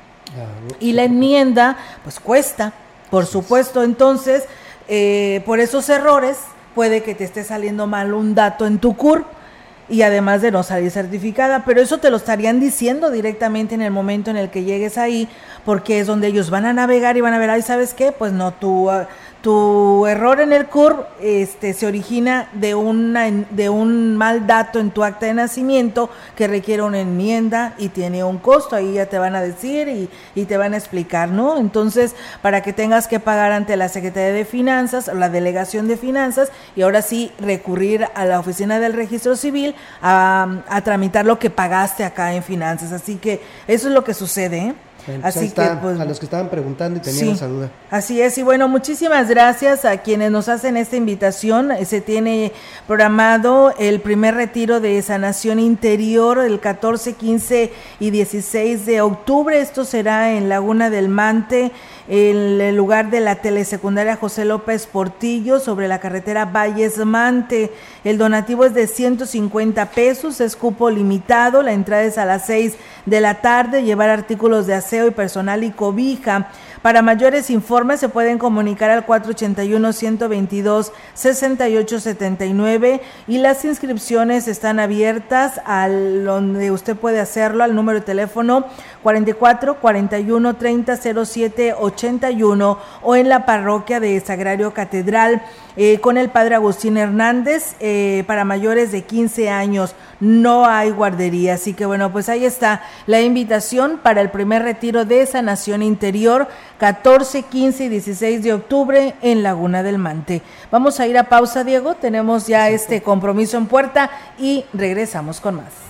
y la enmienda, pues cuesta, por supuesto. Entonces, eh, por esos errores, puede que te esté saliendo mal un dato en tu CUR y además de no salir certificada, pero eso te lo estarían diciendo directamente en el momento en el que llegues ahí, porque es donde ellos van a navegar y van a ver, ay, ¿sabes qué? Pues no, tu, tu error en el CUR este, se origina de, una, de un mal dato en tu acta de nacimiento que requiere una enmienda y tiene un costo. Ahí ya te van a decir y, y te van a explicar, ¿no? Entonces, para que tengas que pagar ante la Secretaría de Finanzas o la Delegación de Finanzas y ahora sí recurrir a la Oficina del Registro Civil a, a tramitar lo que pagaste acá en finanzas. Así que eso es lo que sucede, ¿eh? Pues Así está, que, pues, a los que estaban preguntando y tenían Sí. duda. Así es, y bueno, muchísimas gracias a quienes nos hacen esta invitación. Se tiene programado el primer retiro de sanación interior el 14, 15 y 16 de octubre. Esto será en Laguna del Mante, en el lugar de la telesecundaria José López Portillo, sobre la carretera Valles Mante. El donativo es de 150 pesos, es cupo limitado, la entrada es a las 6 de la tarde, llevar artículos de aseo y personal y cobija. Para mayores informes se pueden comunicar al 481-122-6879 y las inscripciones están abiertas al donde usted puede hacerlo al número de teléfono 44 41 30 07 81 o en la parroquia de Sagrario Catedral eh, con el padre Agustín Hernández eh, para mayores de 15 años. No hay guardería, así que bueno, pues ahí está la invitación para el primer retiro de sanación interior 14, 15 y 16 de octubre en Laguna del Mante. Vamos a ir a pausa, Diego. Tenemos ya este compromiso en puerta y regresamos con más.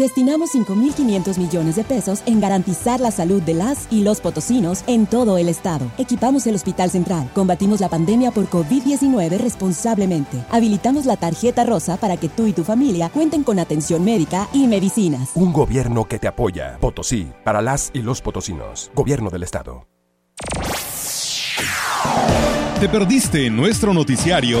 Destinamos 5.500 millones de pesos en garantizar la salud de las y los potosinos en todo el estado. Equipamos el Hospital Central, combatimos la pandemia por COVID-19 responsablemente. Habilitamos la tarjeta rosa para que tú y tu familia cuenten con atención médica y medicinas. Un gobierno que te apoya. Potosí, para las y los potosinos. Gobierno del Estado. ¿Te perdiste nuestro noticiario?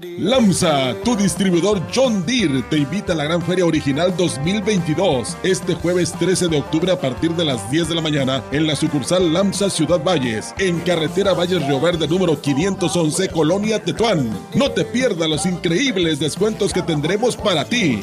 LAMSA, tu distribuidor John Deere, te invita a la Gran Feria Original 2022 este jueves 13 de octubre a partir de las 10 de la mañana en la sucursal LAMSA Ciudad Valles, en carretera Valles Río Verde número 511, Colonia Tetuán. No te pierdas los increíbles descuentos que tendremos para ti.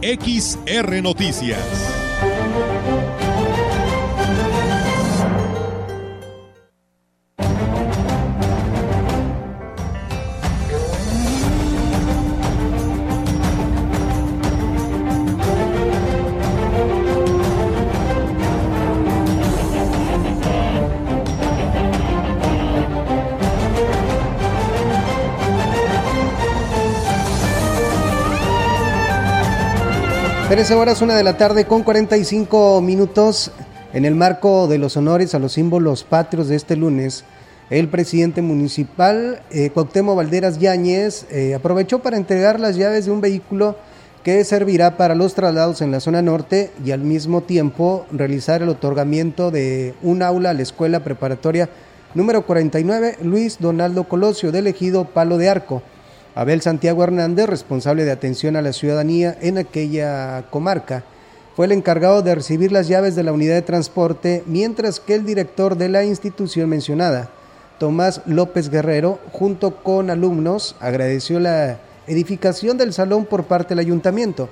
XR Noticias. Trece horas, una de la tarde con 45 minutos. En el marco de los honores a los símbolos patrios de este lunes, el presidente municipal, eh, Cuauhtémoc Valderas Yáñez, eh, aprovechó para entregar las llaves de un vehículo que servirá para los traslados en la zona norte y al mismo tiempo realizar el otorgamiento de un aula a la escuela preparatoria número 49 Luis Donaldo Colosio del ejido Palo de Arco. Abel Santiago Hernández, responsable de atención a la ciudadanía en aquella comarca, fue el encargado de recibir las llaves de la unidad de transporte, mientras que el director de la institución mencionada, Tomás López Guerrero, junto con alumnos, agradeció la edificación del salón por parte del ayuntamiento.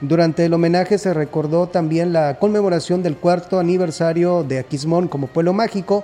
Durante el homenaje se recordó también la conmemoración del cuarto aniversario de Aquismón como pueblo mágico,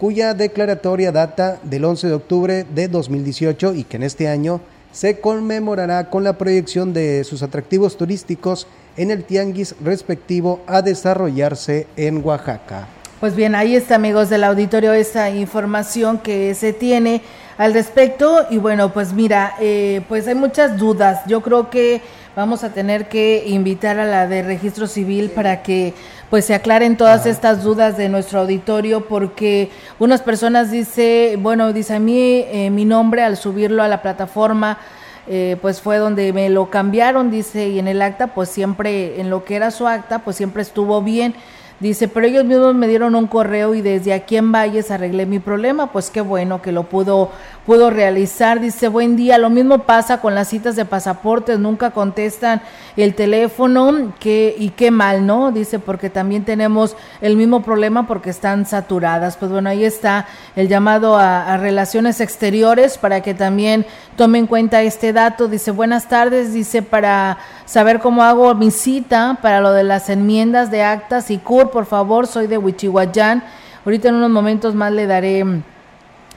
cuya declaratoria data del 11 de octubre de 2018 y que en este año se conmemorará con la proyección de sus atractivos turísticos en el tianguis respectivo a desarrollarse en Oaxaca. Pues bien, ahí está amigos del auditorio esa información que se tiene al respecto y bueno, pues mira, eh, pues hay muchas dudas. Yo creo que vamos a tener que invitar a la de registro civil para que pues se aclaren todas estas dudas de nuestro auditorio porque unas personas dice, bueno, dice a mí eh, mi nombre al subirlo a la plataforma eh, pues fue donde me lo cambiaron, dice, y en el acta pues siempre, en lo que era su acta pues siempre estuvo bien. Dice, pero ellos mismos me dieron un correo y desde aquí en Valles arreglé mi problema, pues qué bueno que lo pudo, pudo realizar. Dice, buen día, lo mismo pasa con las citas de pasaportes, nunca contestan el teléfono, que, y qué mal, ¿no? Dice, porque también tenemos el mismo problema porque están saturadas. Pues bueno, ahí está el llamado a, a relaciones exteriores para que también tomen en cuenta este dato. Dice, buenas tardes, dice, para saber cómo hago mi cita para lo de las enmiendas de actas y CUR, por favor, soy de Huichihuayán. Ahorita en unos momentos más le daré mm,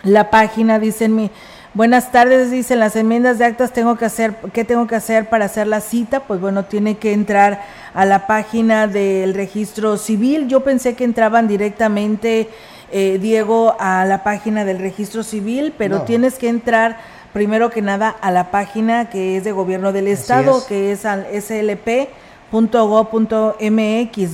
la página, dicen mi. Buenas tardes, dicen las enmiendas de actas, tengo que hacer, ¿qué tengo que hacer para hacer la cita? Pues bueno, tiene que entrar a la página del registro civil. Yo pensé que entraban directamente, eh, Diego, a la página del registro civil, pero tienes que entrar primero que nada a la página que es de gobierno del estado, que es al slp.go.mx,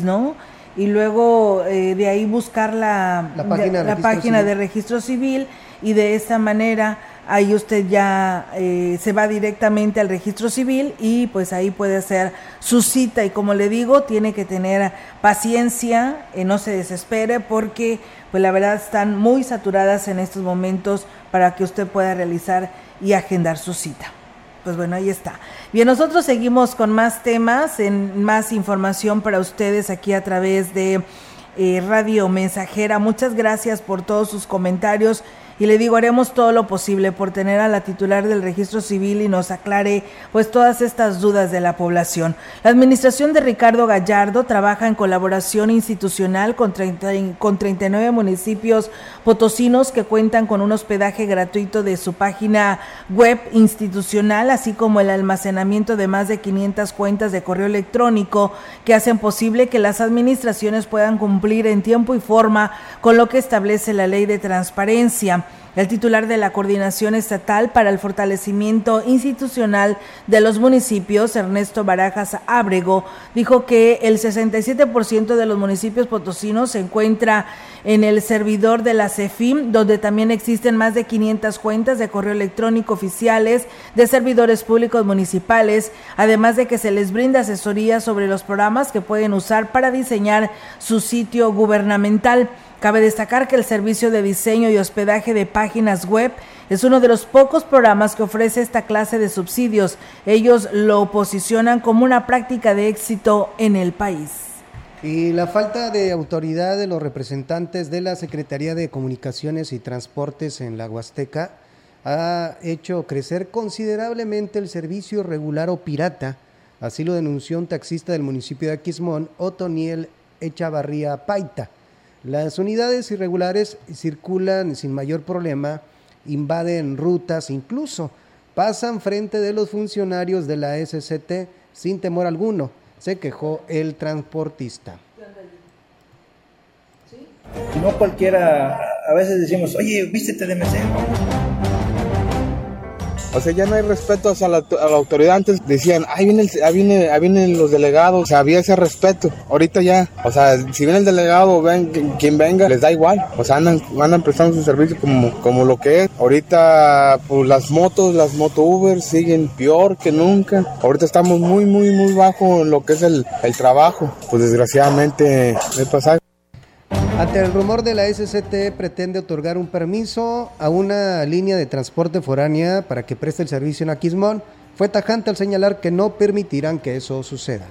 ¿no? Y luego eh, de ahí buscar la, La página de la registro página civil. de registro civil y de esa manera ahí usted ya eh, se va directamente al registro civil y pues ahí puede hacer su cita y como le digo tiene que tener paciencia eh, no se desespere porque pues la verdad están muy saturadas en estos momentos para que usted pueda realizar y agendar su cita pues bueno, ahí está. Bien, nosotros seguimos con más temas, en más información para ustedes aquí a través de eh, Radio Mensajera. Muchas gracias por todos sus comentarios y le digo, haremos todo lo posible por tener a la titular del registro civil y nos aclare pues todas estas dudas de la población. La administración de Ricardo Gallardo trabaja en colaboración institucional con, 30, con 39 municipios potosinos que cuentan con un hospedaje gratuito de su página web institucional, así como el almacenamiento de más de 500 cuentas de correo electrónico que hacen posible que las administraciones puedan cumplir en tiempo y forma con lo que establece la ley de transparencia. El titular de la Coordinación Estatal para el Fortalecimiento Institucional de los Municipios, Ernesto Barajas Ábrego, dijo que el 67% de los municipios potosinos se encuentra en el servidor de la CEFIM, donde también existen más de 500 cuentas de correo electrónico oficiales de servidores públicos municipales, además de que se les brinda asesoría sobre los programas que pueden usar para diseñar su sitio gubernamental. Cabe destacar que el servicio de diseño y hospedaje de páginas web es uno de los pocos programas que ofrece esta clase de subsidios. Ellos lo posicionan como una práctica de éxito en el país. Y la falta de autoridad de los representantes de la Secretaría de Comunicaciones y Transportes en la Huasteca ha hecho crecer considerablemente el servicio regular o pirata. Así lo denunció un taxista del municipio de Aquismón, Otoniel Echavarría Paita. Las unidades irregulares circulan sin mayor problema, invaden rutas, incluso pasan frente de los funcionarios de la SCT sin temor alguno, se quejó el transportista. No cualquiera, a veces decimos, oye, vístete de mesero o sea, ya no hay respeto hacia la, a la autoridad. Antes decían, ahí, viene viene, vienen los delegados. O sea, había ese respeto. Ahorita ya, o sea, si viene el delegado o ven quien venga, les da igual. O sea, andan, andan prestando su servicio como, como lo que es. Ahorita, pues las motos, las moto Uber siguen peor que nunca. Ahorita estamos muy, muy, muy bajo en lo que es el, el trabajo. Pues desgraciadamente, me pasa ante el rumor de la SCT pretende otorgar un permiso a una línea de transporte foránea para que preste el servicio en Aquismón, fue tajante al señalar que no permitirán que eso suceda.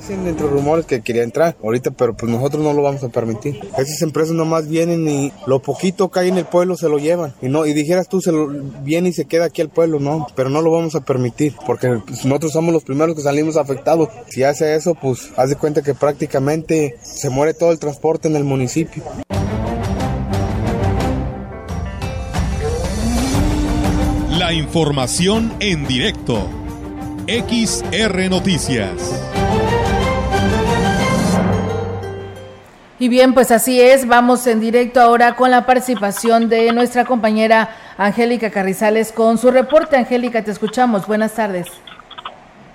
Dicen entre rumores que quería entrar ahorita, pero pues nosotros no lo vamos a permitir. Esas empresas nomás vienen y lo poquito que hay en el pueblo se lo llevan. Y no y dijeras tú, se lo viene y se queda aquí al pueblo, no, pero no lo vamos a permitir, porque pues, nosotros somos los primeros que salimos afectados. Si hace eso, pues haz de cuenta que prácticamente se muere todo el transporte en el municipio. La información en directo. XR Noticias. Y bien, pues así es, vamos en directo ahora con la participación de nuestra compañera Angélica Carrizales con su reporte. Angélica, te escuchamos. Buenas tardes.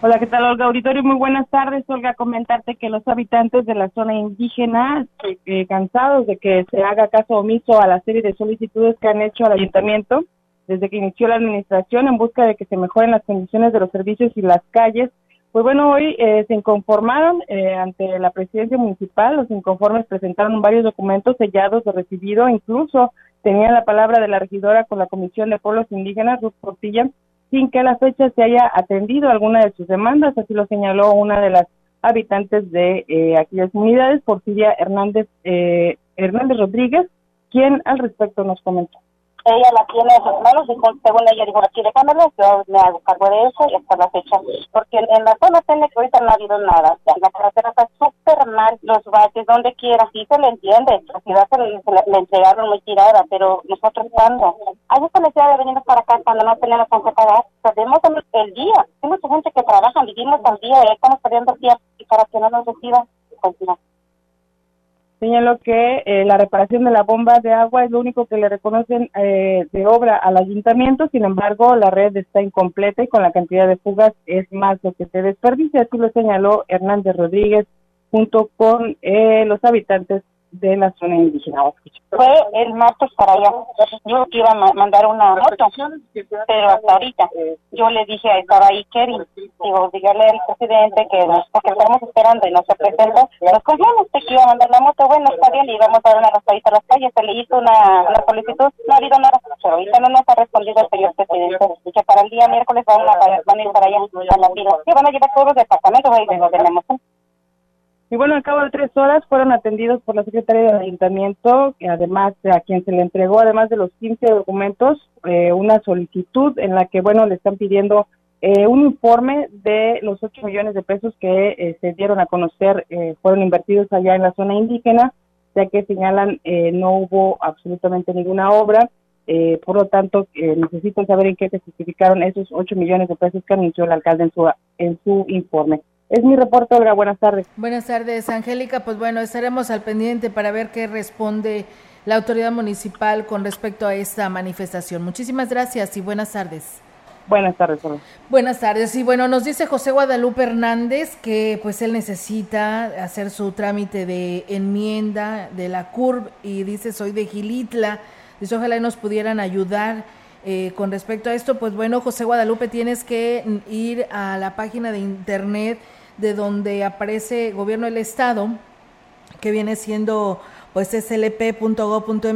Hola, ¿qué tal, Olga Auditorio? Muy buenas tardes, Olga. Comentarte que los habitantes de la zona indígena, eh, cansados de que se haga caso omiso a la serie de solicitudes que han hecho al ayuntamiento desde que inició la administración en busca de que se mejoren las condiciones de los servicios y las calles, pues bueno, hoy eh, se inconformaron eh, ante la presidencia municipal, los inconformes presentaron varios documentos sellados de recibido, incluso tenían la palabra de la regidora con la Comisión de Pueblos Indígenas, Ruth Portilla, sin que a la fecha se haya atendido alguna de sus demandas, así lo señaló una de las habitantes de eh, aquellas unidades, Porfiria Hernández, eh, Hernández Rodríguez, quien al respecto nos comentó ella la tiene en sus manos, dijo, según ella dijo, aquí déjamelo, yo me hago cargo de eso y hasta la fecha. Porque en, la zona tiene que ahorita no ha habido nada, la carretera está súper mal, los baches, donde quiera, sí se le entiende, la ciudad se le, entregaron muy tirada, pero nosotros cuando, hay esa necesidad de venir para acá cuando no tenemos con qué pagar, perdemos el, día, hay mucha gente que trabaja, vivimos al día y estamos perdiendo tiempo y para que no nos reciban, continuamos. Señaló que eh, la reparación de la bomba de agua es lo único que le reconocen eh, de obra al ayuntamiento, sin embargo la red está incompleta y con la cantidad de fugas es más lo que se desperdicia, así lo señaló Hernández Rodríguez junto con eh, los habitantes de la zona indígena. Fue el martes para allá. Yo iba a mandar una moto, pero hasta ahorita. yo le dije, estaba ahí Kevin, digo, dígale al presidente que nos, porque estamos esperando y no se presenta, nos confiamos que iba a mandar la moto, bueno, está bien, y vamos a dar una raspadita a las calles, se le hizo una, una solicitud, no ha habido nada, pero ahorita no nos ha respondido el señor presidente, y que para el día miércoles van a, van a ir para allá, a la vida, y van a llevar todos los departamentos, ahí los tenemos. Y bueno, al cabo de tres horas fueron atendidos por la secretaria del ayuntamiento, que además a quien se le entregó, además de los 15 documentos, eh, una solicitud en la que, bueno, le están pidiendo eh, un informe de los 8 millones de pesos que eh, se dieron a conocer, eh, fueron invertidos allá en la zona indígena, ya que señalan no hubo absolutamente ninguna obra. por lo tanto, necesitan saber en qué se justificaron esos 8 millones de pesos que anunció el alcalde en su, en su informe. Es mi reporte, Olga. Buenas tardes. Buenas tardes, Angélica. Pues bueno, estaremos al pendiente para ver qué responde la autoridad municipal con respecto a esta manifestación. Muchísimas gracias y buenas tardes. Buenas tardes. Buenas tardes. Y bueno, nos dice José Guadalupe Hernández que pues él necesita hacer su trámite de enmienda de la CURB y dice soy de Gilitla. Dice ojalá nos pudieran ayudar eh, con respecto a esto. Pues bueno, José Guadalupe, tienes que ir a la página de internet de donde aparece Gobierno del Estado, que viene siendo pues slp.go.mx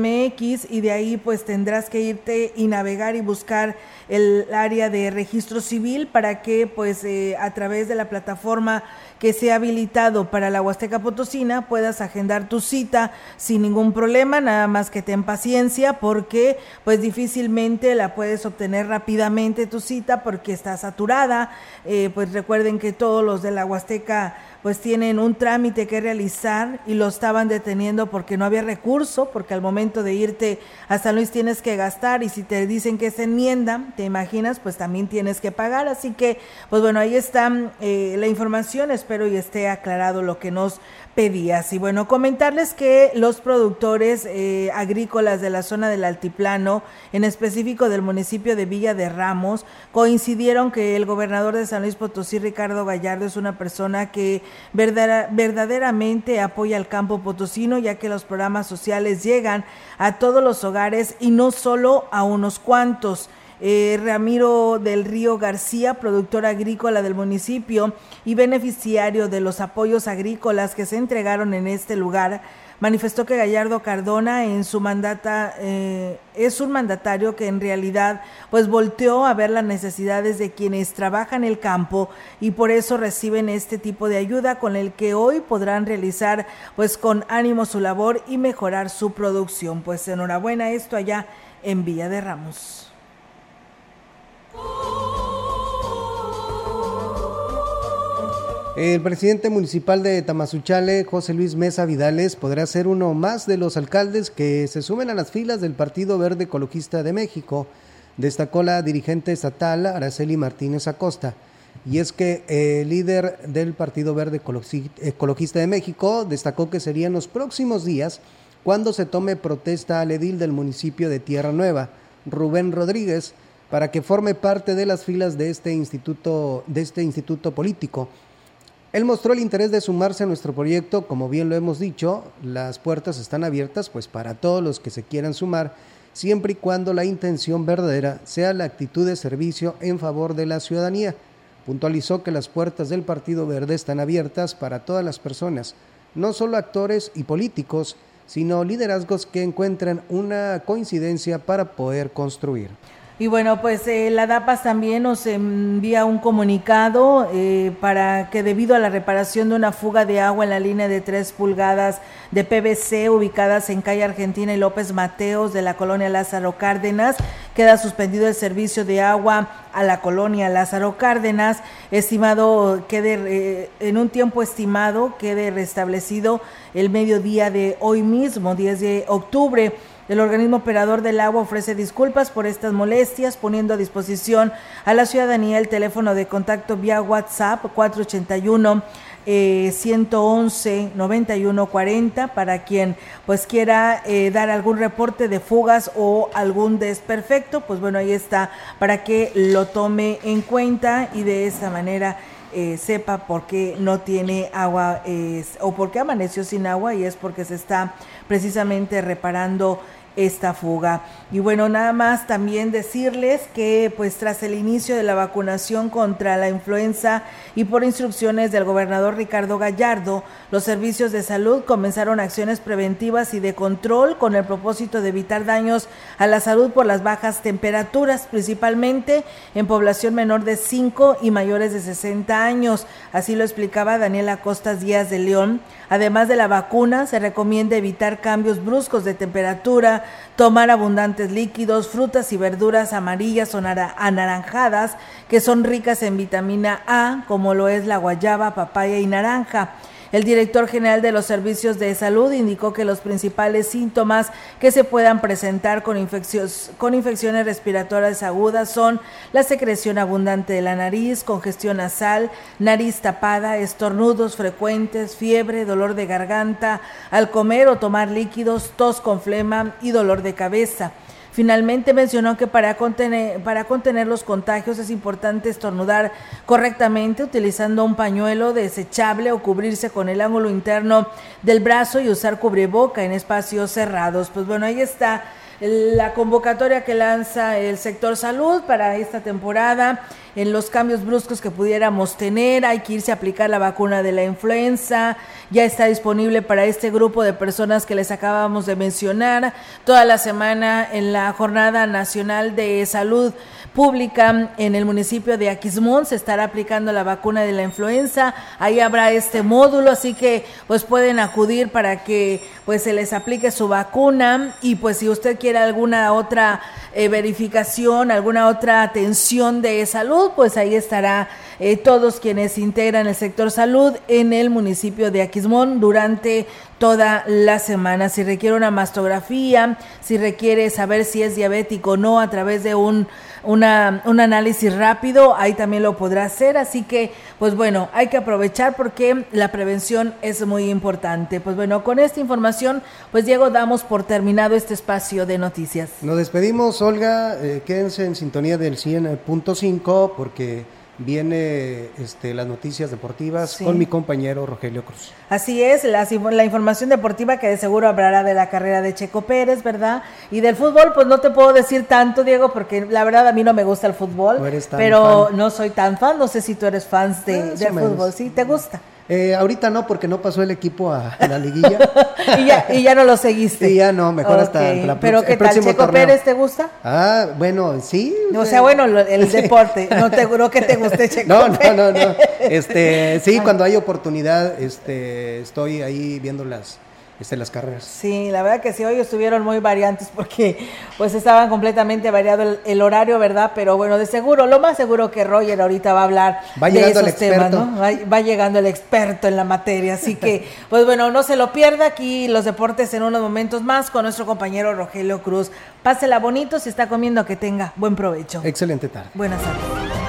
y de ahí pues tendrás que irte y navegar y buscar el área de registro civil para que pues eh, a través de la plataforma que sea habilitado para la Huasteca Potosina puedas agendar tu cita sin ningún problema, nada más que ten paciencia porque pues difícilmente la puedes obtener rápidamente tu cita porque está saturada, eh, pues recuerden que todos los de la Huasteca pues tienen un trámite que realizar y lo estaban deteniendo porque no había recurso, porque al momento de irte a San Luis tienes que gastar y si te dicen que es enmienda, te imaginas, pues también tienes que pagar. Así que, pues bueno, ahí está eh, la información, espero y esté aclarado lo que nos pedías. Y bueno, comentarles que los productores eh, agrícolas de la zona del altiplano, en específico del municipio de Villa de Ramos, coincidieron que el gobernador de San Luis Potosí, Ricardo Gallardo, es una persona que verdaderamente apoya al campo potosino, ya que los programas sociales llegan a todos los hogares y no solo a unos cuantos. Eh, Ramiro del Río García, productor agrícola del municipio y beneficiario de los apoyos agrícolas que se entregaron en este lugar, manifestó que Gallardo Cardona en su mandata eh, es un mandatario que en realidad pues volteó a ver las necesidades de quienes trabajan el campo y por eso reciben este tipo de ayuda con el que hoy podrán realizar pues con ánimo su labor y mejorar su producción. Pues enhorabuena esto allá en Villa de Ramos. El presidente municipal de Tamazuchale, José Luis Mesa Vidales, podrá ser uno más de los alcaldes que se sumen a las filas del Partido Verde Ecologista de México, destacó la dirigente estatal Araceli Martínez Acosta. Y es que el líder del Partido Verde Ecologista de México destacó que serían los próximos días cuando se tome protesta al edil del municipio de Tierra Nueva, Rubén Rodríguez, para que forme parte de las filas de este instituto, de este instituto político. Él mostró el interés de sumarse a nuestro proyecto, como bien lo hemos dicho, las puertas están abiertas pues para todos los que se quieran sumar, siempre y cuando la intención verdadera sea la actitud de servicio en favor de la ciudadanía. Puntualizó que las puertas del Partido Verde están abiertas para todas las personas, no solo actores y políticos, sino liderazgos que encuentran una coincidencia para poder construir. Y bueno, pues eh, la DAPAS también nos envía un comunicado eh, para que debido a la reparación de una fuga de agua en la línea de 3 pulgadas de PVC ubicadas en calle Argentina y López Mateos de la colonia Lázaro Cárdenas, queda suspendido el servicio de agua a la colonia Lázaro Cárdenas, estimado quede eh, en un tiempo estimado quede restablecido el mediodía de hoy mismo, 10 de octubre. El organismo operador del agua ofrece disculpas por estas molestias, poniendo a disposición a la ciudadanía el teléfono de contacto vía WhatsApp 481 111 9140 para quien pues quiera eh, dar algún reporte de fugas o algún desperfecto, pues bueno, ahí está para que lo tome en cuenta y de esta manera eh, sepa por qué no tiene agua o por qué amaneció sin agua y es porque se está precisamente reparando esta fuga. Y bueno, nada más también decirles que pues tras el inicio de la vacunación contra la influenza y por instrucciones del gobernador Ricardo Gallardo, los servicios de salud comenzaron acciones preventivas y de control con el propósito de evitar daños a la salud por las bajas temperaturas, principalmente en población menor de 5 y mayores de 60 años. Así lo explicaba Daniela Costas Díaz de León. Además de la vacuna, se recomienda evitar cambios bruscos de temperatura, tomar abundantes líquidos, frutas y verduras amarillas o anaranjadas que son ricas en vitamina A, como lo es la guayaba, papaya y naranja. El director general de los servicios de salud indicó que los principales síntomas que se puedan presentar con, con infecciones respiratorias agudas son la secreción abundante de la nariz, congestión nasal, nariz tapada, estornudos frecuentes, fiebre, dolor de garganta al comer o tomar líquidos, tos con flema y dolor de cabeza. Finalmente mencionó que para contener, para contener los contagios es importante estornudar correctamente utilizando un pañuelo desechable o cubrirse con el ángulo interno del brazo y usar cubreboca en espacios cerrados. Pues bueno, ahí está la convocatoria que lanza el sector salud para esta temporada, en los cambios bruscos que pudiéramos tener, hay que irse a aplicar la vacuna de la influenza, ya está disponible para este grupo de personas que les acabamos de mencionar, toda la semana en la Jornada Nacional de Salud pública en el municipio de Aquismón se estará aplicando la vacuna de la influenza. Ahí habrá este módulo, así que pues pueden acudir para que pues se les aplique su vacuna y pues si usted quiere alguna otra eh, verificación, alguna otra atención de salud, pues ahí estará eh, todos quienes integran el sector salud en el municipio de Aquismón durante toda la semana. Si requiere una mastografía, si requiere saber si es diabético o no a través de un una, un análisis rápido, ahí también lo podrá hacer. Así que, pues bueno, hay que aprovechar porque la prevención es muy importante. Pues bueno, con esta información, pues Diego, damos por terminado este espacio de noticias. Nos despedimos, Olga. Eh, quédense en sintonía del 100.5 porque viene este, las noticias deportivas con mi compañero Rogelio Cruz. Así es, la, la, información deportiva que de seguro hablará de la carrera de Checo Pérez, ¿verdad? Y del fútbol, pues no te puedo decir tanto, Diego, porque la verdad a mí no me gusta el fútbol, pero no soy tan fan, no sé si tú eres fan de, del fútbol, ¿sí? ¿Te gusta? Eh, ahorita no, porque no pasó el equipo a, la liguilla. [laughs] y, ya, y ya no lo seguiste. Sí, ya no, mejor hasta la ¿Pero qué tal? ¿Checo Pérez te gusta? Ah, bueno, sí. O sea, bueno, el [laughs] deporte. No te juro que te guste [laughs] Checo no, No, no, no. Este, sí, cuando hay oportunidad, este, estoy ahí viendo las este, las carreras. Sí, la verdad que sí, hoy estuvieron muy variantes porque pues estaban completamente variado el, horario, ¿verdad? Pero bueno, de seguro, lo más seguro que Roger ahorita va a hablar va de esos temas, ¿no? Va, llegando el experto en la materia, así que [laughs] pues bueno, no se lo pierda aquí los deportes en unos momentos más con nuestro compañero Rogelio Cruz. Pásela bonito, si está comiendo que tenga buen provecho. Excelente tarde. Buenas tardes.